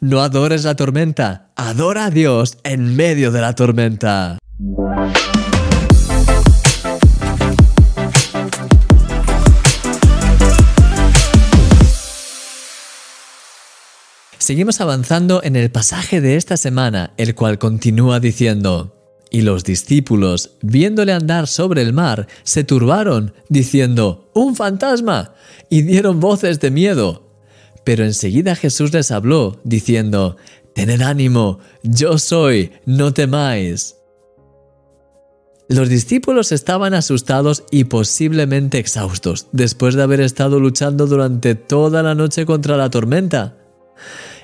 No adores la tormenta, adora a Dios en medio de la tormenta. Seguimos avanzando en el pasaje de esta semana, el cual continúa diciendo, y los discípulos, viéndole andar sobre el mar, se turbaron, diciendo, ¡Un fantasma! y dieron voces de miedo. Pero enseguida Jesús les habló, diciendo, Tened ánimo, yo soy, no temáis. Los discípulos estaban asustados y posiblemente exhaustos, después de haber estado luchando durante toda la noche contra la tormenta.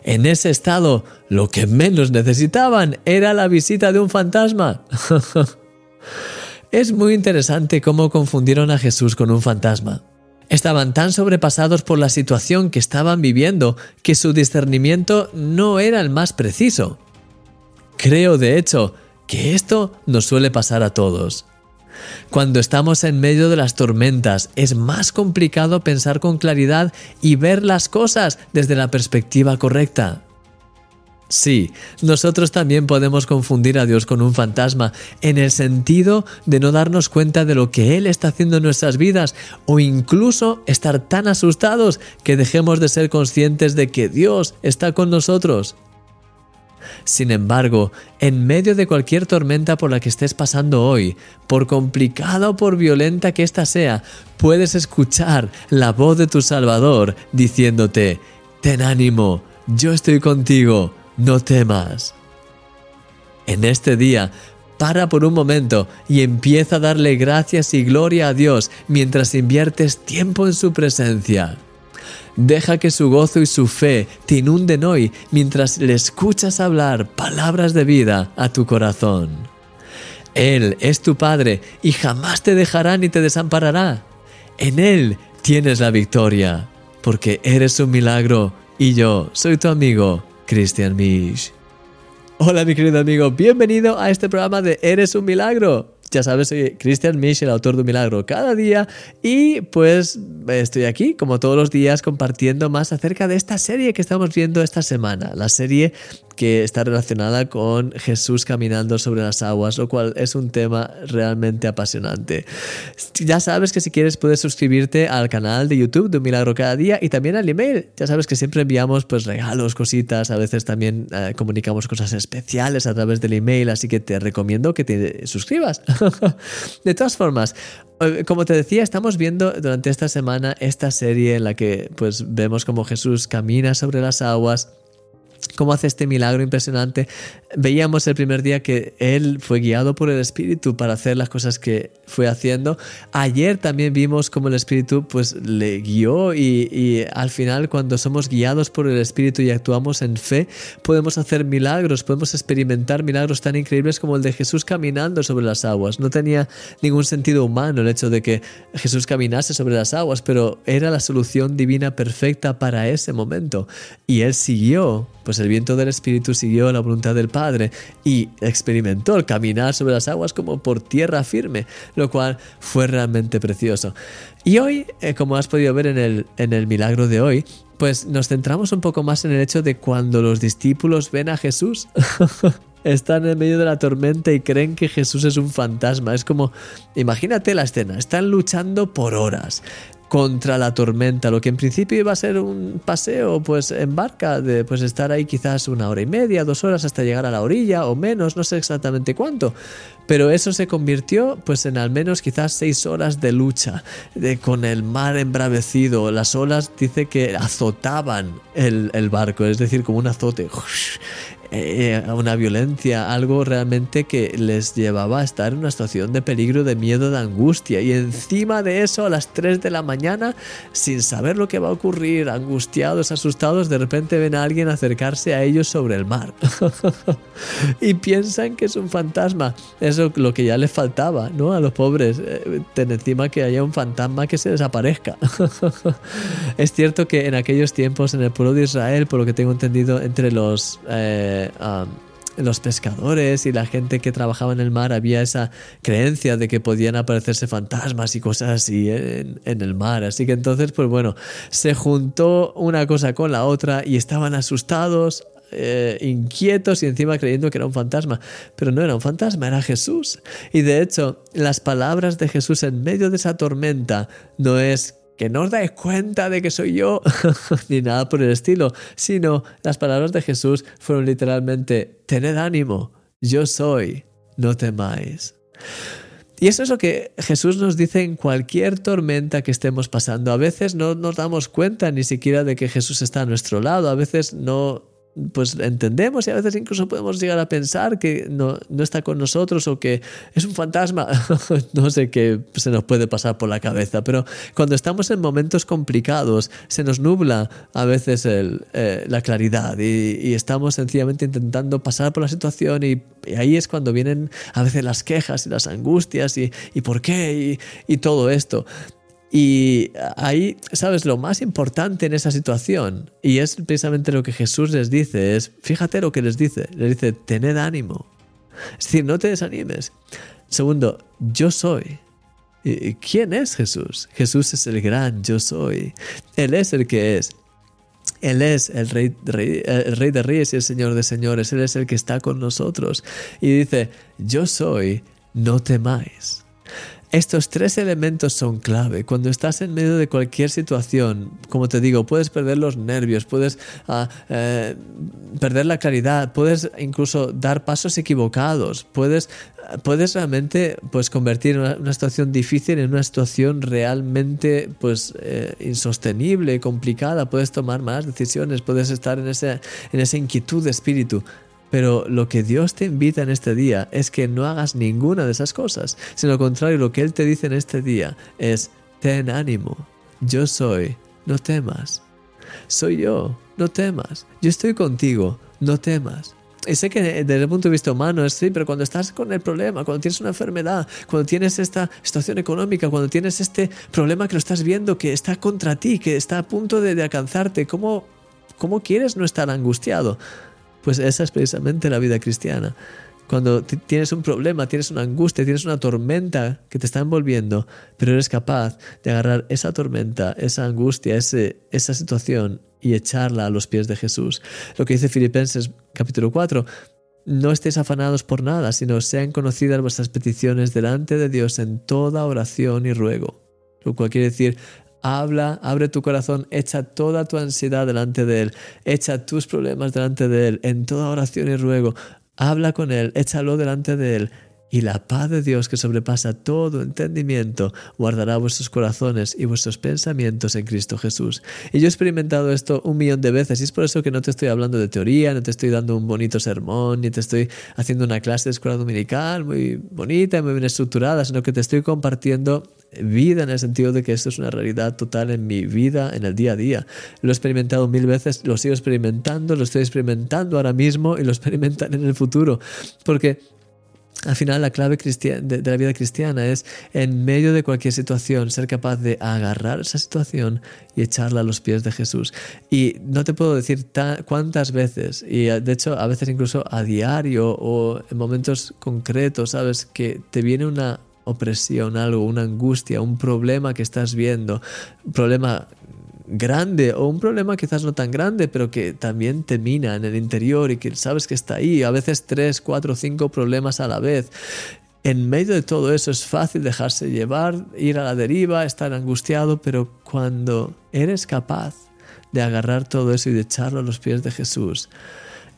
En ese estado, lo que menos necesitaban era la visita de un fantasma. es muy interesante cómo confundieron a Jesús con un fantasma. Estaban tan sobrepasados por la situación que estaban viviendo que su discernimiento no era el más preciso. Creo, de hecho, que esto nos suele pasar a todos. Cuando estamos en medio de las tormentas es más complicado pensar con claridad y ver las cosas desde la perspectiva correcta. Sí, nosotros también podemos confundir a Dios con un fantasma en el sentido de no darnos cuenta de lo que Él está haciendo en nuestras vidas o incluso estar tan asustados que dejemos de ser conscientes de que Dios está con nosotros. Sin embargo, en medio de cualquier tormenta por la que estés pasando hoy, por complicada o por violenta que ésta sea, puedes escuchar la voz de tu Salvador diciéndote, Ten ánimo, yo estoy contigo, no temas. En este día, para por un momento y empieza a darle gracias y gloria a Dios mientras inviertes tiempo en su presencia. Deja que su gozo y su fe te inunden hoy mientras le escuchas hablar palabras de vida a tu corazón. Él es tu Padre y jamás te dejará ni te desamparará. En Él tienes la victoria, porque eres un milagro y yo soy tu amigo, Christian Misch. Hola mi querido amigo, bienvenido a este programa de Eres un milagro. Ya sabes, soy Christian Misch, el autor de un milagro cada día. Y pues estoy aquí, como todos los días, compartiendo más acerca de esta serie que estamos viendo esta semana. La serie que está relacionada con Jesús caminando sobre las aguas, lo cual es un tema realmente apasionante. Ya sabes que si quieres puedes suscribirte al canal de YouTube de Un Milagro Cada Día y también al email. Ya sabes que siempre enviamos pues regalos, cositas, a veces también eh, comunicamos cosas especiales a través del email, así que te recomiendo que te suscribas. de todas formas, eh, como te decía, estamos viendo durante esta semana esta serie en la que pues vemos como Jesús camina sobre las aguas cómo hace este milagro impresionante. Veíamos el primer día que él fue guiado por el Espíritu para hacer las cosas que fue haciendo. Ayer también vimos cómo el Espíritu pues le guió y, y, al final cuando somos guiados por el Espíritu y actuamos en fe, podemos hacer milagros, podemos experimentar milagros tan increíbles como el de Jesús caminando sobre las aguas. No tenía ningún sentido humano el hecho de que Jesús caminase sobre las aguas, pero era la solución divina perfecta para ese momento. Y él siguió pues el viento del Espíritu siguió la voluntad del Padre y experimentó el caminar sobre las aguas como por tierra firme, lo cual fue realmente precioso. Y hoy, eh, como has podido ver en el, en el milagro de hoy, pues nos centramos un poco más en el hecho de cuando los discípulos ven a Jesús. están en medio de la tormenta y creen que Jesús es un fantasma. Es como, imagínate la escena, están luchando por horas contra la tormenta, lo que en principio iba a ser un paseo pues en barca, de pues estar ahí quizás una hora y media, dos horas hasta llegar a la orilla o menos, no sé exactamente cuánto, pero eso se convirtió pues en al menos quizás seis horas de lucha, de, con el mar embravecido, las olas dice que azotaban el, el barco, es decir, como un azote, eh, una violencia, algo realmente que les llevaba a estar en una situación de peligro, de miedo, de angustia. Y encima de eso, a las 3 de la mañana, sin saber lo que va a ocurrir, angustiados, asustados, de repente ven a alguien acercarse a ellos sobre el mar. y piensan que es un fantasma. Eso es lo que ya les faltaba, ¿no? A los pobres, eh, encima que haya un fantasma que se desaparezca. es cierto que en aquellos tiempos, en el pueblo de Israel, por lo que tengo entendido, entre los... Eh, los pescadores y la gente que trabajaba en el mar había esa creencia de que podían aparecerse fantasmas y cosas así en, en, el mar. Así que entonces, pues bueno, se juntó una cosa con la otra y estaban asustados, eh, inquietos y encima creyendo que era un fantasma. Pero no era un fantasma, era Jesús. Y de hecho, las palabras de Jesús en medio de esa tormenta no es que no os dais cuenta de que soy yo, ni nada por el estilo, sino las palabras de Jesús fueron literalmente, tened ánimo, yo soy, no temáis. Y eso es lo que Jesús nos dice en cualquier tormenta que estemos pasando. A veces no nos damos cuenta ni siquiera de que Jesús está a nuestro lado, a veces no pues entendemos y a veces incluso podemos llegar a pensar que no, está con nosotros o que es un fantasma. no sé qué se nos puede pasar por la cabeza, pero cuando estamos en momentos complicados se nos nubla a veces eh, la claridad y, estamos sencillamente intentando pasar por la situación y, ahí es cuando vienen a veces las quejas y las angustias y, y por qué y todo esto. Y ahí, ¿sabes? Lo más importante en esa situación, y es precisamente lo que Jesús les dice, es, fíjate lo que les dice, les dice, tened ánimo. Es decir, no te desanimes. Segundo, yo soy. ¿Quién es Jesús? Jesús es el gran yo soy. Él es el que es. Él es el rey, el rey de reyes y el Señor de señores. Él es el que está con nosotros. Y dice, yo soy, no temáis. Estos tres elementos son clave. Cuando estás en medio de cualquier situación, como te digo, puedes perder los nervios, puedes ah, eh, perder la claridad, puedes incluso dar pasos equivocados, puedes, puedes realmente pues, convertir una, situación difícil en una situación realmente pues, eh, insostenible, complicada, puedes tomar malas decisiones, puedes estar en, ese, en esa inquietud de espíritu. Pero lo que Dios te invita en este día es que no hagas ninguna de esas cosas, sino al contrario, lo que Él te dice en este día es, ten ánimo, yo soy, no temas. Soy yo, no temas. Yo estoy contigo, no temas. Y sé que desde el punto de vista humano es sí, pero cuando estás con el problema, cuando tienes una enfermedad, cuando tienes esta situación económica, cuando tienes este problema que lo estás viendo, que está contra ti, que está a punto de, alcanzarte, ¿cómo, ¿cómo quieres no estar angustiado? Pues esa es precisamente la vida cristiana. Cuando tienes un problema, tienes una angustia, tienes una tormenta que te está envolviendo, pero eres capaz de agarrar esa tormenta, esa angustia, ese, esa situación y echarla a los pies de Jesús. Lo que dice Filipenses capítulo 4, no estéis afanados por nada, sino sean conocidas vuestras peticiones delante de Dios en toda oración y ruego. Lo cual quiere decir, Habla, abre tu corazón, echa toda tu ansiedad delante de Él, echa tus problemas delante de Él, en toda oración y ruego. Habla con Él, échalo delante de Él y la paz de Dios que sobrepasa todo entendimiento guardará vuestros corazones y vuestros pensamientos en Cristo Jesús. Y yo he experimentado esto un millón de veces y es por eso que no te estoy hablando de teoría, no te estoy dando un bonito sermón, ni te estoy haciendo una clase de escuela dominical muy bonita y muy bien estructurada, sino que te estoy compartiendo vida en el sentido de que esto es una realidad total en mi vida, en el día a día. Lo he experimentado mil veces, lo sigo experimentando, lo estoy experimentando ahora mismo y lo experimentaré en el futuro. Porque al final, la clave de, la vida cristiana es, en medio de cualquier situación, ser capaz de agarrar esa situación y echarla a los pies de Jesús. Y no te puedo decir cuántas veces, y de hecho a veces incluso a diario o en momentos concretos, sabes, que te viene una opresión, algo, una angustia, un problema que estás viendo, problema grande o un problema quizás no tan grande, pero que también te mina en el interior y que sabes que está ahí, a veces tres, cuatro, cinco problemas a la vez. En medio de todo eso es fácil dejarse llevar, ir a la deriva, estar angustiado, pero cuando eres capaz de agarrar todo eso y de echarlo a los pies de Jesús,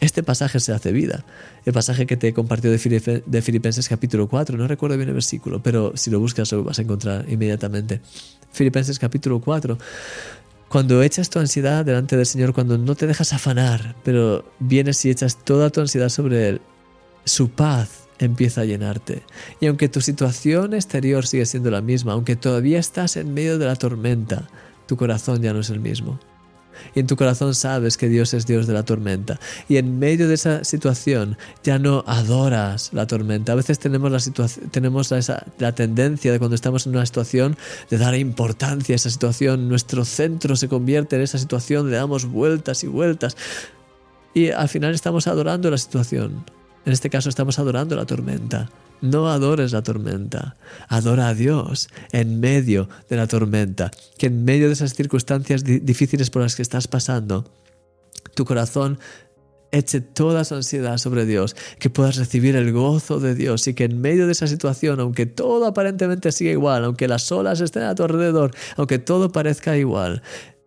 este pasaje se hace vida. El pasaje que te he compartido de, Filipenses capítulo 4, no recuerdo bien el versículo, pero si lo buscas lo vas a encontrar inmediatamente. Filipenses capítulo 4 cuando echas tu ansiedad delante del Señor, cuando no te dejas afanar, pero vienes y echas toda tu ansiedad sobre Él, su paz empieza a llenarte. Y aunque tu situación exterior sigue siendo la misma, aunque todavía estás en medio de la tormenta, tu corazón ya no es el mismo y en tu corazón sabes que Dios es Dios de la tormenta. Y en medio de esa situación ya no adoras la tormenta. A veces tenemos la, tenemos la tendencia de cuando estamos en una situación de dar importancia a esa situación. Nuestro centro se convierte en esa situación, le damos vueltas y vueltas. Y al final estamos adorando la situación. En este caso estamos adorando la tormenta. No adores la tormenta, adora a Dios en medio de la tormenta, que en medio de esas circunstancias difíciles por las que estás pasando, tu corazón eche toda su ansiedad sobre Dios, que puedas recibir el gozo de Dios y que en medio de esa situación, aunque todo aparentemente siga igual, aunque las olas estén a tu alrededor, aunque todo parezca igual,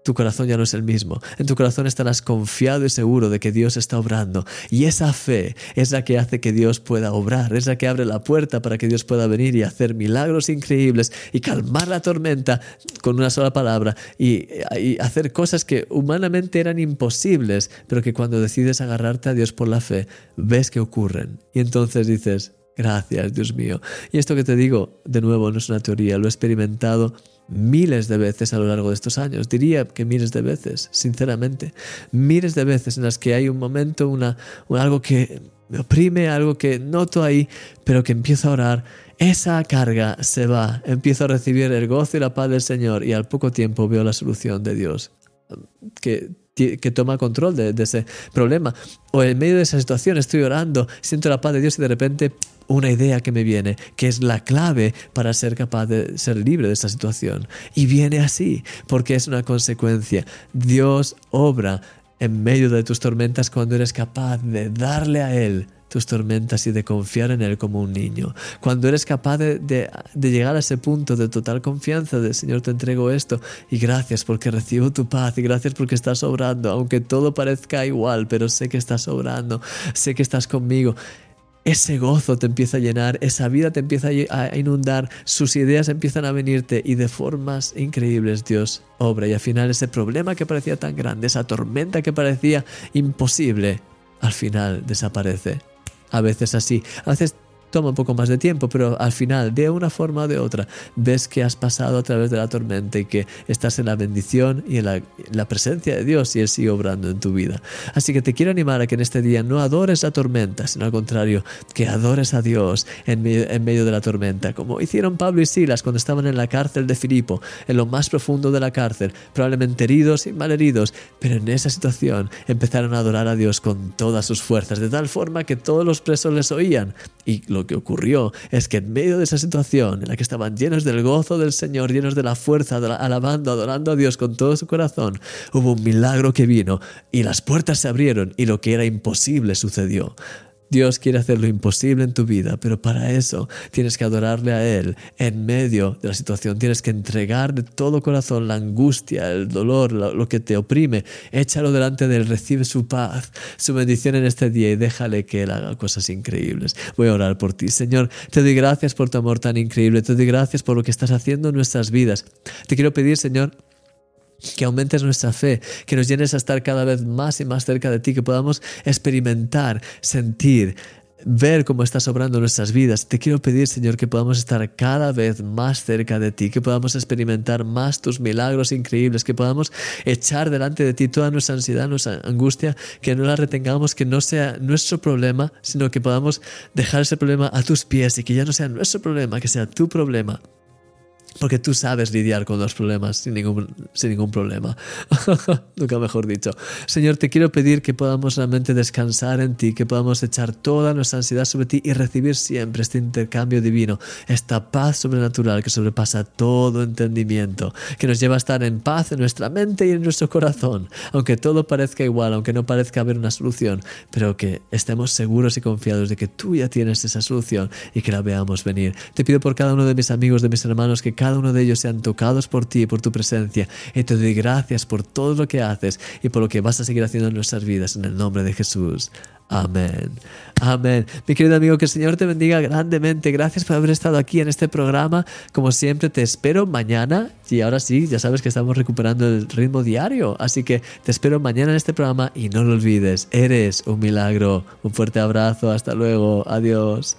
tu corazón ya no es el mismo. En tu corazón estarás confiado y seguro de que Dios está obrando. Y esa fe es la que hace que Dios pueda obrar, es la que abre la puerta para que Dios pueda venir y hacer milagros increíbles y calmar la tormenta con una sola palabra y, hacer cosas que humanamente eran imposibles, pero que cuando decides agarrarte a Dios por la fe, ves que ocurren. Y entonces dices, gracias Dios mío. Y esto que te digo, de nuevo, no es una teoría, lo he experimentado miles de veces a lo largo de estos años, diría que miles de veces, sinceramente, miles de veces en las que hay un momento, una, algo que me oprime, algo que noto ahí, pero que empiezo a orar, esa carga se va, empiezo a recibir el gozo y la paz del Señor y al poco tiempo veo la solución de Dios, que que toma control de, ese problema. O en medio de esa situación estoy orando, siento la paz de Dios y de repente una idea que me viene, que es la clave para ser capaz de ser libre de esta situación. Y viene así, porque es una consecuencia. Dios obra en medio de tus tormentas cuando eres capaz de darle a Él tus tormentas y de confiar en Él como un niño. Cuando eres capaz de, de, llegar a ese punto de total confianza de Señor te entrego esto y gracias porque recibo tu paz y gracias porque estás obrando, aunque todo parezca igual, pero sé que estás obrando, sé que estás conmigo ese gozo te empieza a llenar, esa vida te empieza a inundar, sus ideas empiezan a venirte y de formas increíbles Dios obra y al final ese problema que parecía tan grande, esa tormenta que parecía imposible, al final desaparece. A veces así, a veces toma un poco más de tiempo, pero al final, de una forma o de otra, ves que has pasado a través de la tormenta y que estás en la bendición y en la, presencia de Dios y Él sigue obrando en tu vida. Así que te quiero animar a que en este día no adores la tormenta, sino al contrario, que adores a Dios en medio, de la tormenta, como hicieron Pablo y Silas cuando estaban en la cárcel de Filipo, en lo más profundo de la cárcel, probablemente heridos y malheridos, pero en esa situación empezaron a adorar a Dios con todas sus fuerzas, de tal forma que todos los presos les oían y lo que ocurrió es que en medio de esa situación en la que estaban llenos del gozo del Señor, llenos de la fuerza, alabando, adorando a Dios con todo su corazón, hubo un milagro que vino y las puertas se abrieron y lo que era imposible sucedió. Dios quiere hacer lo imposible en tu vida, pero para eso tienes que adorarle a Él en medio de la situación. Tienes que entregar de todo corazón la angustia, el dolor, lo, que te oprime. Échalo delante de Él, recibe su paz, su bendición en este día y déjale que Él haga cosas increíbles. Voy a orar por ti. Señor, te doy gracias por tu amor tan increíble. Te doy gracias por lo que estás haciendo en nuestras vidas. Te quiero pedir, Señor, que aumentes nuestra fe, que nos llenes a estar cada vez más y más cerca de ti, que podamos experimentar, sentir, ver cómo estás obrando nuestras vidas. Te quiero pedir, Señor, que podamos estar cada vez más cerca de ti, que podamos experimentar más tus milagros increíbles, que podamos echar delante de ti toda nuestra ansiedad, nuestra angustia, que no la retengamos, que no sea nuestro problema, sino que podamos dejar ese problema a tus pies y que ya no sea nuestro problema, que sea tu problema. Porque tú sabes lidiar con los problemas sin ningún, sin ningún problema. Nunca mejor dicho. Señor, te quiero pedir que podamos realmente descansar en ti, que podamos echar toda nuestra ansiedad sobre ti y recibir siempre este intercambio divino, esta paz sobrenatural que sobrepasa todo entendimiento, que nos lleva a estar en paz en nuestra mente y en nuestro corazón, aunque todo parezca igual, aunque no parezca haber una solución, pero que estemos seguros y confiados de que tú ya tienes esa solución y que la veamos venir. Te pido por cada uno de mis amigos, de mis hermanos, que cada cada uno de ellos sean tocados por ti y por tu presencia. Y te doy gracias por todo lo que haces y por lo que vas a seguir haciendo en nuestras vidas. En el nombre de Jesús. Amén. Amén. Mi querido amigo, que el Señor te bendiga grandemente. Gracias por haber estado aquí en este programa. Como siempre, te espero mañana. Y ahora sí, ya sabes que estamos recuperando el ritmo diario. Así que te espero mañana en este programa y no lo olvides. Eres un milagro. Un fuerte abrazo. Hasta luego. Adiós.